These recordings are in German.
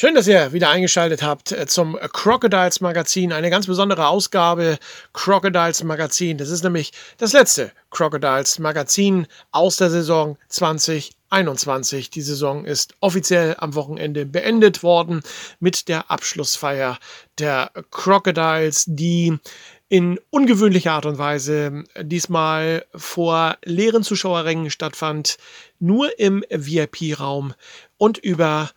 Schön, dass ihr wieder eingeschaltet habt äh, zum Crocodiles Magazin. Eine ganz besondere Ausgabe Crocodiles Magazin. Das ist nämlich das letzte Crocodiles Magazin aus der Saison 2021. Die Saison ist offiziell am Wochenende beendet worden mit der Abschlussfeier der Crocodiles, die in ungewöhnlicher Art und Weise diesmal vor leeren Zuschauerrängen stattfand, nur im VIP-Raum und über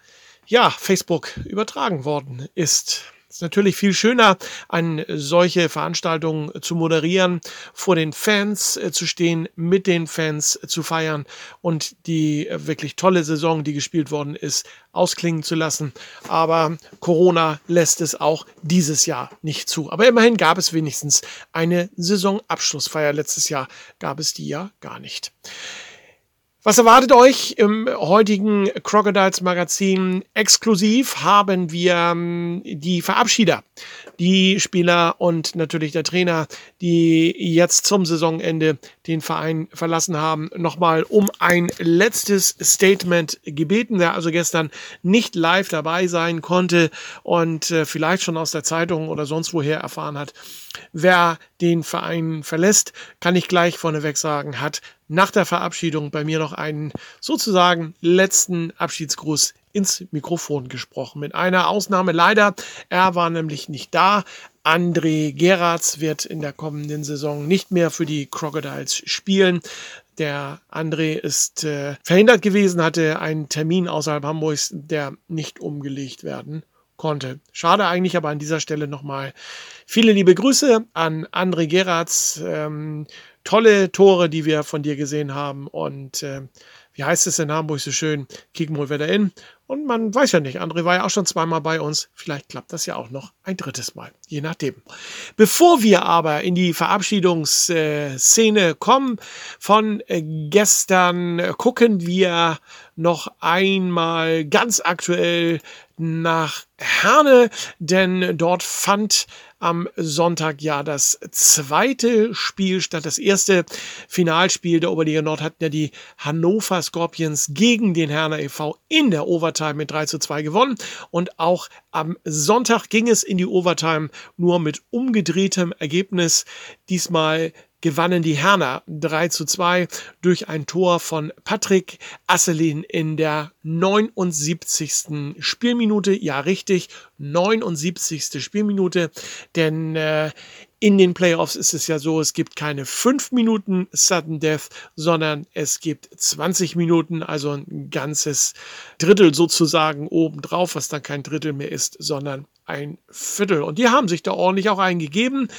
ja, Facebook übertragen worden ist. Es ist natürlich viel schöner, eine solche Veranstaltung zu moderieren, vor den Fans äh, zu stehen, mit den Fans zu feiern und die wirklich tolle Saison, die gespielt worden ist, ausklingen zu lassen. Aber Corona lässt es auch dieses Jahr nicht zu. Aber immerhin gab es wenigstens eine Saisonabschlussfeier. Letztes Jahr gab es die ja gar nicht. Was erwartet euch im heutigen Crocodiles Magazin? Exklusiv haben wir ähm, die Verabschieder, die Spieler und natürlich der Trainer, die jetzt zum Saisonende den Verein verlassen haben, nochmal um ein letztes Statement gebeten, der also gestern nicht live dabei sein konnte und äh, vielleicht schon aus der Zeitung oder sonst woher erfahren hat, wer den Verein verlässt, kann ich gleich vorneweg sagen, hat nach der Verabschiedung bei mir noch einen sozusagen letzten Abschiedsgruß ins Mikrofon gesprochen. Mit einer Ausnahme leider, er war nämlich nicht da. André Geratz wird in der kommenden Saison nicht mehr für die Crocodiles spielen. Der André ist äh, verhindert gewesen, hatte einen Termin außerhalb Hamburgs, der nicht umgelegt werden konnte. Schade eigentlich, aber an dieser Stelle nochmal viele liebe Grüße an André Geratz. Ähm, tolle Tore, die wir von dir gesehen haben. Und äh, wie heißt es in Hamburg so schön? Kicken wir wieder in. Und man weiß ja nicht, André war ja auch schon zweimal bei uns. Vielleicht klappt das ja auch noch ein drittes Mal, je nachdem. Bevor wir aber in die Verabschiedungsszene kommen von äh, gestern, gucken wir noch einmal ganz aktuell nach Herne, denn dort fand am Sonntag ja das zweite Spiel statt. Das erste Finalspiel der Oberliga Nord hatten ja die Hannover Scorpions gegen den Herner e.V. in der Overtime mit 3 zu 2 gewonnen. Und auch am Sonntag ging es in die Overtime nur mit umgedrehtem Ergebnis. Diesmal gewannen die Herner 3 zu 2 durch ein Tor von Patrick Asselin in der 79. Spielminute. Ja, richtig, 79. Spielminute. Denn äh, in den Playoffs ist es ja so, es gibt keine 5 Minuten Sudden Death, sondern es gibt 20 Minuten, also ein ganzes Drittel sozusagen obendrauf, was dann kein Drittel mehr ist, sondern ein Viertel. Und die haben sich da ordentlich auch eingegeben.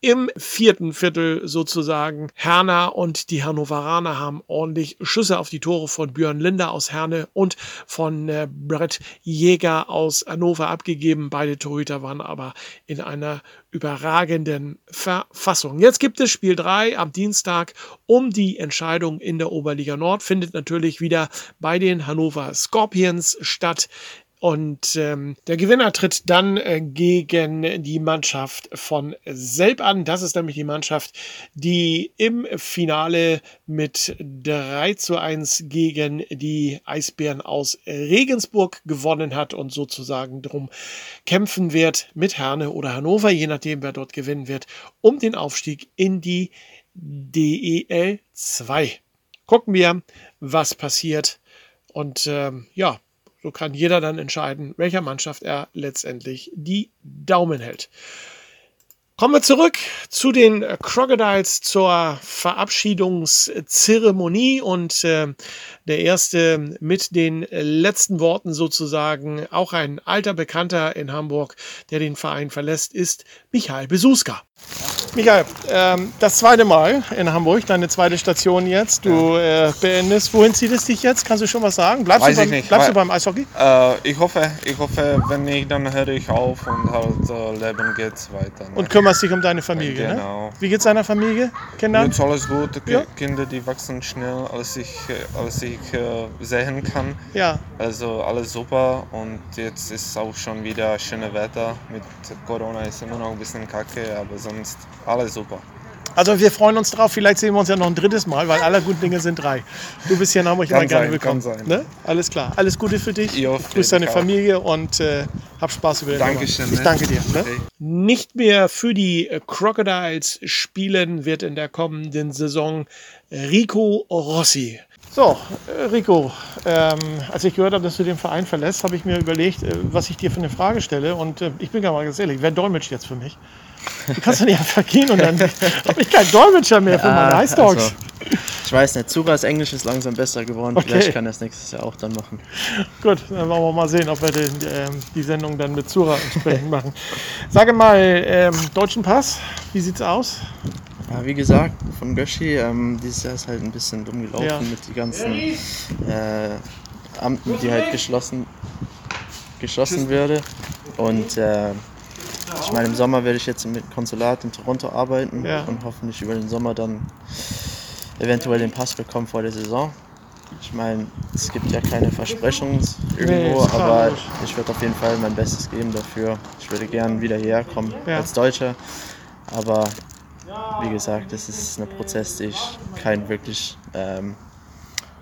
Im vierten Viertel sozusagen Herner und die Hannoveraner haben ordentlich Schüsse auf die Tore von Björn Linder aus Herne und von äh, Brett Jäger aus Hannover abgegeben. Beide Torhüter waren aber in einer überragenden Verfassung. Jetzt gibt es Spiel 3 am Dienstag um die Entscheidung in der Oberliga Nord. Findet natürlich wieder bei den Hannover Scorpions statt. Und ähm, der Gewinner tritt dann äh, gegen die Mannschaft von Selb an. Das ist nämlich die Mannschaft, die im Finale mit 3 zu 1 gegen die Eisbären aus Regensburg gewonnen hat und sozusagen darum kämpfen wird mit Herne oder Hannover, je nachdem wer dort gewinnen wird, um den Aufstieg in die DEL 2. Gucken wir, was passiert. Und ähm, ja, so kann jeder dann entscheiden, welcher Mannschaft er letztendlich die Daumen hält. Kommen wir zurück zu den Crocodiles zur Verabschiedungszeremonie und äh, der erste mit den letzten Worten sozusagen, auch ein alter Bekannter in Hamburg, der den Verein verlässt, ist Michael Besuska. Michael, ähm, das zweite Mal in Hamburg, deine zweite Station jetzt. Du äh, beendest. Wohin zieht es dich jetzt? Kannst du schon was sagen? Bleibst, Weiß du ich beim, nicht. bleibst du beim Eishockey? Äh, ich hoffe, ich hoffe, wenn nicht, dann höre ich auf und halt äh, Leben geht's weiter. Ne? Und kümmerst dich um deine Familie, ne? Genau. Wie geht's deiner Familie? Kindern? Jetzt alles gut, Ja. Kinder, die wachsen schnell, als ich, äh, als ich äh, sehen kann. Ja. Also alles super und jetzt ist auch schon wieder schönes Wetter. Mit Corona ist immer noch ein bisschen kacke, aber sonst alles super. Also wir freuen uns drauf. Vielleicht sehen wir uns ja noch ein drittes Mal, weil aller guten Dinge sind drei. Du bist hier in Hamburg immer gerne willkommen. kann sein. Ne? Alles klar. Alles Gute für dich. Jo, Grüß deine auch. Familie und äh, hab Spaß über den Dankeschön. Ich ne? danke dir. Ne? Okay. Nicht mehr für die äh, Crocodiles spielen wird in der kommenden Saison Rico Rossi. So, äh, Rico, ähm, als ich gehört habe, dass du den Verein verlässt, habe ich mir überlegt, äh, was ich dir für eine Frage stelle. Und äh, ich bin gar mal ganz ehrlich, wer dolmetscht jetzt für mich? Du kannst doch nicht einfach gehen und dann habe ich keinen Dolmetscher mehr für meine Ice Dogs. also, ich weiß nicht, Zuras Englisch ist langsam besser geworden. Okay. Vielleicht kann er es nächstes Jahr auch dann machen. Gut, dann wollen wir mal sehen, ob wir den, ähm, die Sendung dann mit Zura entsprechend machen. Sage mal, ähm, deutschen Pass, wie sieht's aus? Ja, wie gesagt, von Göschi, ähm, dieses Jahr ist halt ein bisschen dumm gelaufen Ja. mit den ganzen äh, Amten, die halt geschlossen, geschlossen würde. Und äh, ich meine, im Sommer werde ich jetzt mit Konsulat in Toronto arbeiten Ja. und hoffentlich über den Sommer dann eventuell den Pass bekommen vor der Saison. Ich meine, es gibt ja keine Versprechungen irgendwo, klar, aber ich würde auf jeden Fall mein Bestes geben dafür. Ich würde gern wieder hierher kommen Ja. als Deutscher, aber wie gesagt, das ist ein Prozess, den ich kein wirklich ähm,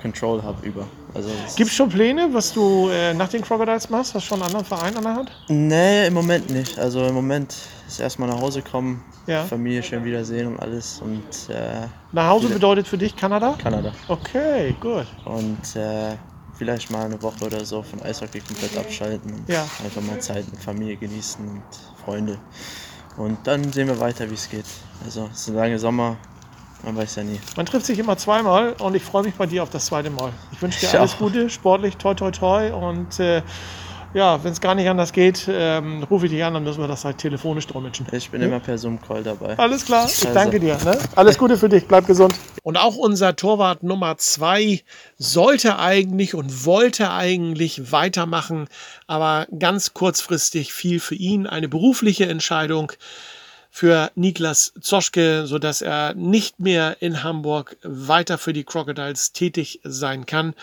Control habe über. Also Gibt es schon Pläne, was du äh, nach den Crocodiles machst? Hast du schon einen anderen Verein an der Hand? Nee, im Moment nicht. Also im Moment ist erstmal nach Hause kommen, Ja. Familie schön wiedersehen und alles und äh, Nach Hause bedeutet für dich Kanada? Kanada. Okay, gut. Und äh, vielleicht mal eine Woche oder so von Eishockey komplett abschalten und Ja. einfach mal Zeit mit Familie genießen und Freunde. Und dann sehen wir weiter, wie es geht. Also es ist ein langer Sommer, man weiß ja nie. Man trifft sich immer zweimal und ich freue mich bei dir auf das zweite Mal. Ich wünsche dir Ich alles auch. Gute, sportlich, toi, toi, toi. Und äh, ja, wenn es gar nicht anders geht, ähm, rufe ich dich an, dann müssen wir das halt telefonisch dolmetschen. Ich bin immer per Zoom-Call dabei. Alles klar, ich Also. danke dir. Ne? Alles Gute für dich, bleib gesund. Und auch unser Torwart Nummer zwei sollte eigentlich und wollte eigentlich weitermachen, aber ganz kurzfristig fiel für ihn eine berufliche Entscheidung für Niklas Zoschke, sodass er nicht mehr in Hamburg weiter für die Crocodiles tätig sein kann.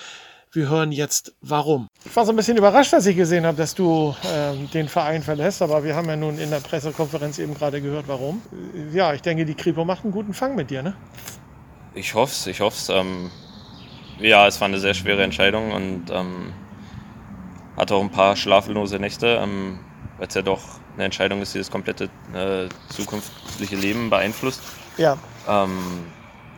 Wir hören jetzt warum. Ich war so ein bisschen überrascht, als ich gesehen habe, dass du ähm, den Verein verlässt, aber wir haben ja nun in der Pressekonferenz eben gerade gehört, warum. Äh, Ja, ich denke, die Kripo macht einen guten Fang mit dir, ne? Ich hoffe es, ich hoffe es. Ähm, ja, es war eine sehr schwere Entscheidung und ähm, hatte auch ein paar schlaflose Nächte, ähm, weil es ja doch eine Entscheidung ist, die das komplette äh, zukünftige Leben beeinflusst. Ja, Ähm,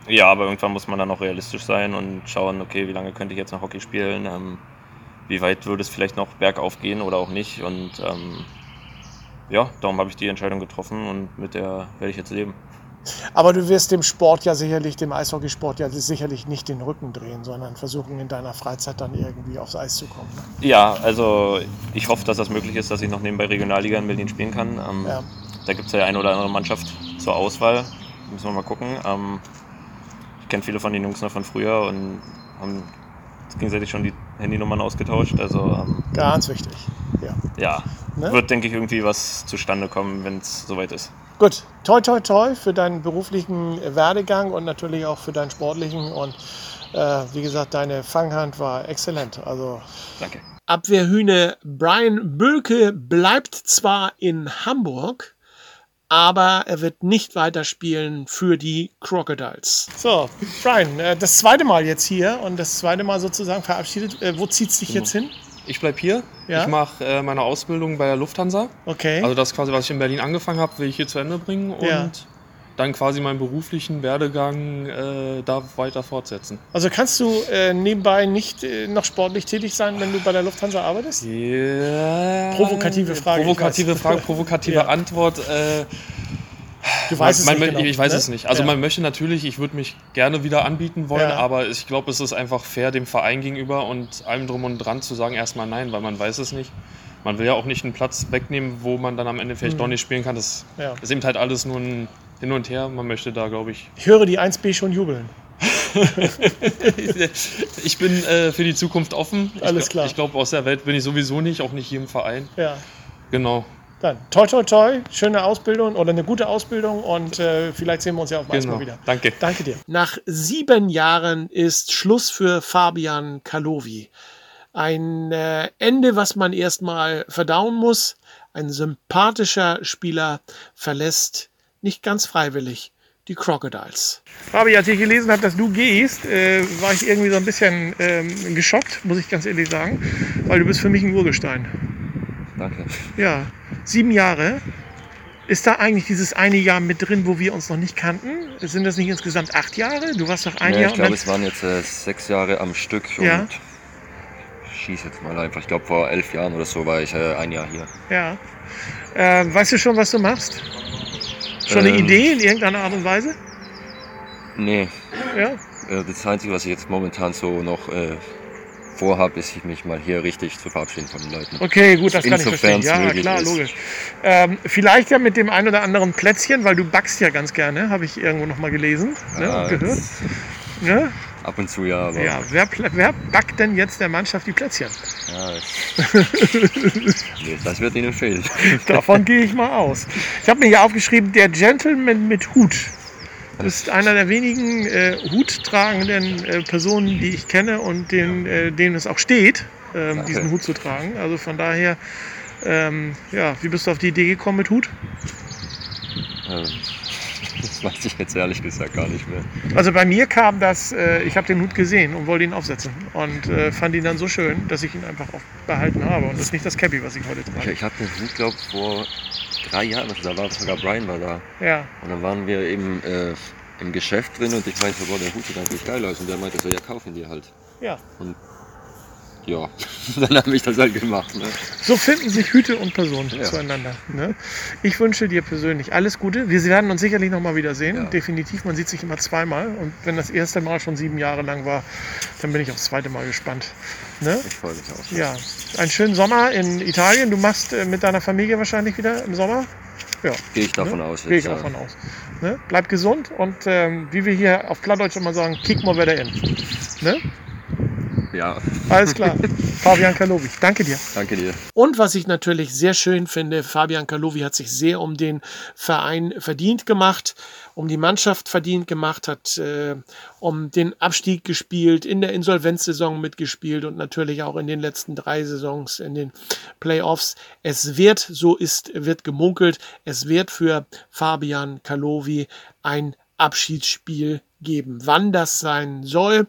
ja, aber irgendwann muss man dann auch realistisch sein und schauen, okay, wie lange könnte ich jetzt noch Hockey spielen? Ähm, wie weit würde es vielleicht noch bergauf gehen oder auch nicht? Und ähm, ja, darum habe ich die Entscheidung getroffen und mit der werde ich jetzt leben. Aber du wirst dem Sport ja sicherlich, dem Eishockeysport ja sicherlich nicht den Rücken drehen, sondern versuchen in deiner Freizeit dann irgendwie aufs Eis zu kommen. Ne? Ja, also ich hoffe, dass das möglich ist, dass ich noch nebenbei Regionalliga in Berlin spielen kann. Ähm, Ja. Da gibt es ja eine oder andere Mannschaft zur Auswahl. Müssen wir mal gucken. Ähm, ich kenne viele von den Jungs noch von früher und haben gegenseitig schon die Handynummern ausgetauscht. Also ähm, Ganz wichtig. Ja. ja, Ne? wird, denke ich, irgendwie was zustande kommen, wenn es soweit ist. Gut, toi toi toi für deinen beruflichen Werdegang und natürlich auch für deinen sportlichen und äh, wie gesagt, deine Fanghand war exzellent. Also Danke. Abwehrhühne Brian Bölke bleibt zwar in Hamburg, aber er wird nicht weiterspielen für die Crocodiles. So, Brian, äh, das zweite Mal jetzt hier und das zweite Mal sozusagen verabschiedet. Äh, wo zieht's dich jetzt hin? Ich bleibe hier. Ja? Ich mache äh, meine Ausbildung bei der Lufthansa. Okay. Also das quasi, was ich in Berlin angefangen habe, will ich hier zu Ende bringen und Ja. dann quasi meinen beruflichen Werdegang äh, da weiter fortsetzen. Also kannst du äh, nebenbei nicht äh, noch sportlich tätig sein, wenn du bei der Lufthansa arbeitest? Ja. Provokative Frage, Provokative. Frage, provokative Ja. Antwort. Du weißt man, es man, nicht genau, Ich weiß ne? es nicht. Also Ja. man möchte natürlich, ich würde mich gerne wieder anbieten wollen, Ja. aber ich glaube, es ist einfach fair dem Verein gegenüber und allem drum und dran zu sagen erstmal nein, weil man weiß es nicht. Man will ja auch nicht einen Platz wegnehmen, wo man dann am Ende vielleicht doch nicht spielen kann. Das Mhm. Ja. ist eben halt alles nur ein hin und her. Man möchte da, glaube ich. Ich höre die 1B schon jubeln. ich bin äh, für die Zukunft offen. Ich, Alles klar. Ich glaube, aus der Welt bin ich sowieso nicht, auch nicht hier im Verein. Ja. Genau. Dann toi toi toi, schöne Ausbildung oder eine gute Ausbildung und äh, vielleicht sehen wir uns ja auch mal Genau. wieder. Danke. Danke dir. Nach sieben Jahren ist Schluss für Fabian Kalovi. Ein äh, Ende, was man erstmal verdauen muss. Ein sympathischer Spieler verlässt nicht ganz freiwillig die Crocodiles. Fabi, als ich gelesen habe, dass du gehst, äh, war ich irgendwie so ein bisschen ähm, geschockt, muss ich ganz ehrlich sagen, weil du bist für mich ein Urgestein. Danke. Ja, sieben Jahre. Ist da eigentlich dieses eine Jahr mit drin, wo wir uns noch nicht kannten? Sind das nicht insgesamt acht Jahre? Du warst doch ein Nee, Jahr ich glaube, es waren jetzt äh, sechs Jahre am Stück Ja. und ich schieß jetzt mal einfach. Ich glaube, vor elf Jahren oder so war ich äh, ein Jahr hier. ja. Äh, weißt du schon, was du machst? Schon eine Ähm. Idee in irgendeiner Art und Weise? Nee, Ja. äh, das Einzige, was ich jetzt momentan so noch vorhabe, ist, mich mal hier richtig zu verabschieden von den Leuten. Okay, gut, das kann ich verstehen. Ja, klar, ist. logisch. Ähm, vielleicht ja mit dem ein oder anderen Plätzchen, weil du backst ja ganz gerne, habe ich irgendwo noch mal gelesen ne, Ja, und gehört. Ne? Ab und zu ja, aber Ja, wer, wer backt denn jetzt der Mannschaft die Plätzchen? ja, nee, das wird ihnen fehlen. Davon gehe ich mal aus. Ich habe mir hier aufgeschrieben, der Gentleman mit Hut. Du bist einer der wenigen äh, huttragenden äh, Personen, die ich kenne und den, äh, denen es auch steht, ähm, diesen Hut zu tragen. Also von daher, ähm, ja, wie bist du auf die Idee gekommen mit Hut? Ähm, das weiß ich jetzt ehrlich gesagt gar nicht mehr. Also bei mir kam das, äh, ich habe den Hut gesehen und wollte ihn aufsetzen und äh, fand ihn dann so schön, dass ich ihn einfach auch behalten habe. Und das ist nicht das Cappy, was ich heute Ich, trage. ich hatte den Hut, glaube vor drei Jahren, also da war sogar Brian war da. Ja, Und dann waren wir eben äh, im Geschäft drin und ich meinte, boah, der Hut sieht eigentlich geil aus. Und der meinte so, ja, kaufen die halt. ja. Ja, dann habe ich das halt gemacht. Ne? So finden sich Hüte und Personen Ja. zueinander. Ne? Ich wünsche dir persönlich alles Gute. Wir werden uns sicherlich noch mal wiedersehen. Ja. Definitiv. Man sieht sich immer zweimal. Und wenn das erste Mal schon sieben Jahre lang war, dann bin ich aufs zweite Mal gespannt. Ne? Ich freue mich auch. Ja, einen schönen Sommer in Italien. Du machst äh, mit deiner Familie wahrscheinlich wieder im Sommer. Ja, Gehe ich davon ne? aus. Gehe ich ja. von aus. Ne? Bleib gesund und ähm, wie wir hier auf Plattdeutsch immer sagen, kick mal wieder in. Ne? Ja, Alles klar. Fabian Kalowi, danke dir. danke dir. Und was ich natürlich sehr schön finde, Fabian Kalowi hat sich sehr um den Verein verdient gemacht, um die Mannschaft verdient gemacht, hat äh, um den Abstieg gespielt, in der Insolvenzsaison mitgespielt und natürlich auch in den letzten drei Saisons in den Playoffs. Es wird, so ist, wird gemunkelt, es wird für Fabian Kalowi ein Abschiedsspiel geben. Wann das sein soll,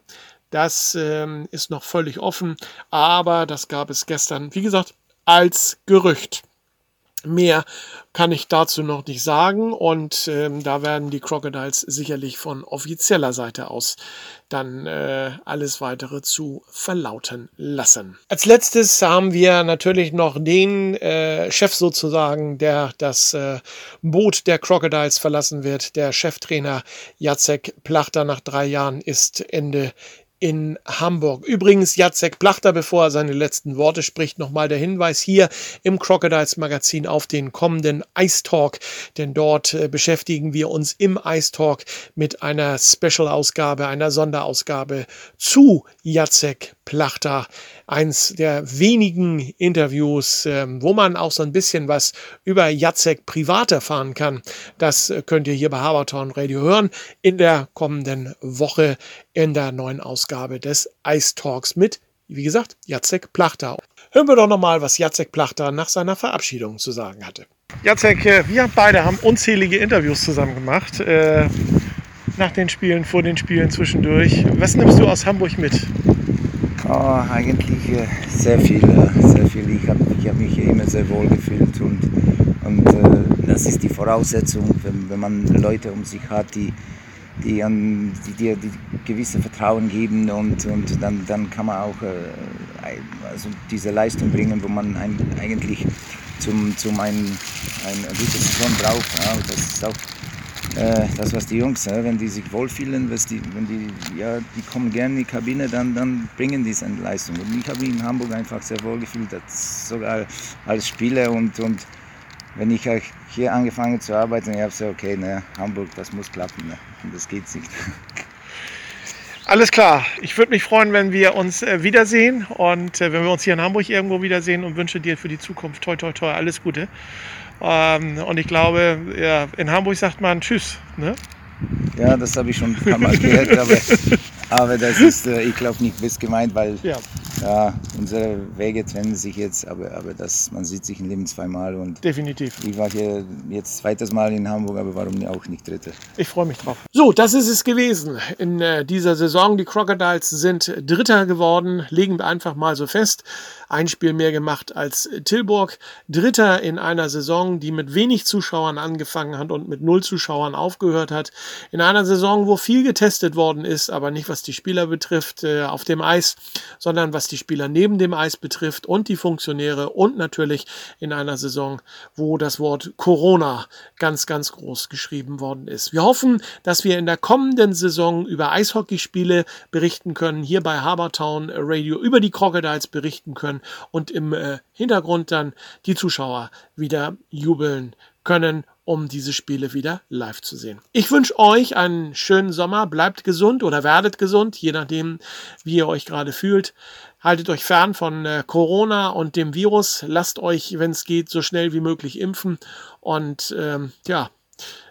das ähm, ist noch völlig offen, aber das gab es gestern, wie gesagt, als Gerücht. Mehr kann ich dazu noch nicht sagen und ähm, da werden die Crocodiles sicherlich von offizieller Seite aus dann äh, alles weitere zu verlauten lassen. Als letztes haben wir natürlich noch den äh, Chef sozusagen, der das äh, Boot der Crocodiles verlassen wird. Der Cheftrainer Jacek Plachter nach drei Jahren ist Ende in Hamburg. Übrigens, Jacek Plachter, bevor er seine letzten Worte spricht, nochmal der Hinweis hier im Crocodiles Magazin auf den kommenden Ice Talk, denn dort äh, beschäftigen wir uns im Ice Talk mit einer Special-Ausgabe, einer Sonderausgabe zu Jacek Plachter. Eins der wenigen Interviews, ähm, wo man auch so ein bisschen was über Jacek privat erfahren kann. Das äh, könnt ihr hier bei Habertown Radio hören in der kommenden Woche in der neuen Ausgabe des Ice Talks mit, wie gesagt, Jacek Plachter. Hören wir doch nochmal, was Jacek Plachter nach seiner Verabschiedung zu sagen hatte. Jacek, äh, wir beide haben unzählige Interviews zusammen gemacht. Äh, nach den Spielen, vor den Spielen, zwischendurch. Was nimmst du aus Hamburg mit? Oh, eigentlich äh, sehr viel, äh, sehr viel. Ich habe ich hab mich immer sehr wohl gefühlt und, und äh, das ist die Voraussetzung, wenn, wenn man Leute um sich hat, die, die, an, die dir die gewisse Vertrauen geben und, und dann, dann kann man auch äh, also diese Leistung bringen, wo man ein, eigentlich zum, zum ein, eine gute braucht. Ja. Das ist auch das, was die Jungs, ja, wenn die sich wohlfühlen, was die, wenn die, ja, die kommen gerne in die Kabine, dann, dann bringen die seine Leistung. Und ich habe mich in Hamburg einfach sehr wohl gefühlt, sogar als Spieler und, und wenn ich hier angefangen zu arbeiten, ich habe gesagt, okay, ne, Hamburg, das muss klappen, ne? und das geht nicht. Alles klar. Ich würde mich freuen, wenn wir uns äh, wiedersehen und äh, wenn wir uns hier in Hamburg irgendwo wiedersehen und wünsche dir für die Zukunft toi toi toi alles Gute. Ähm, und ich glaube, ja, in Hamburg sagt man Tschüss. Ne? Ja, das habe ich schon ein paar Mal gehört, aber, aber das ist, äh, ich glaube, nicht bis gemeint, weil ja ja, unsere Wege trennen sich jetzt, aber, aber das, man sieht sich im Leben zweimal. Und Definitiv. Ich war hier jetzt zweites Mal in Hamburg, aber warum auch nicht dritte? Ich freue mich drauf. So, das ist es gewesen in äh, dieser Saison. Die Crocodiles sind Dritter geworden, legen wir einfach mal so fest. Ein Spiel mehr gemacht als Tilburg. Dritter in einer Saison, die mit wenig Zuschauern angefangen hat und mit null Zuschauern aufgehört hat. In einer Saison, wo viel getestet worden ist, aber nicht was die Spieler betrifft äh, auf dem Eis, sondern was die Spieler neben dem Eis betrifft und die Funktionäre und natürlich in einer Saison, wo das Wort Corona ganz, ganz groß geschrieben worden ist. Wir hoffen, dass wir in der kommenden Saison über Eishockeyspiele berichten können, hier bei Habertown Radio über die Crocodiles berichten können und im äh, Hintergrund dann die Zuschauer wieder jubeln können um diese Spiele wieder live zu sehen. Ich wünsche euch einen schönen Sommer, bleibt gesund oder werdet gesund, je nachdem, wie ihr euch gerade fühlt. Haltet euch fern von äh, Corona und dem Virus. Lasst euch, wenn es geht, so schnell wie möglich impfen. Und ähm, ja,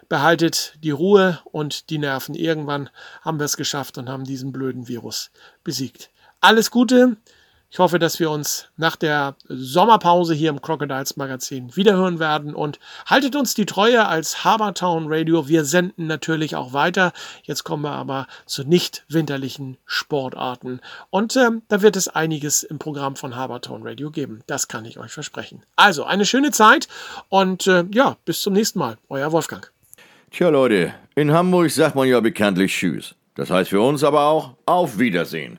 behaltet die Ruhe und die Nerven. Irgendwann haben wir es geschafft und haben diesen blöden Virus besiegt. Alles Gute. Ich hoffe, dass wir uns nach der Sommerpause hier im Crocodiles Magazin wiederhören werden und haltet uns die Treue als Habertown Radio. Wir senden natürlich auch weiter. Jetzt kommen wir aber zu nicht winterlichen Sportarten und ähm, da wird es einiges im Programm von Habertown Radio geben. Das kann ich euch versprechen. Also eine schöne Zeit und äh, ja, bis zum nächsten Mal. Euer Wolfgang. Tja Leute, in Hamburg sagt man ja bekanntlich Tschüss. Das heißt für uns aber auch Auf Wiedersehen.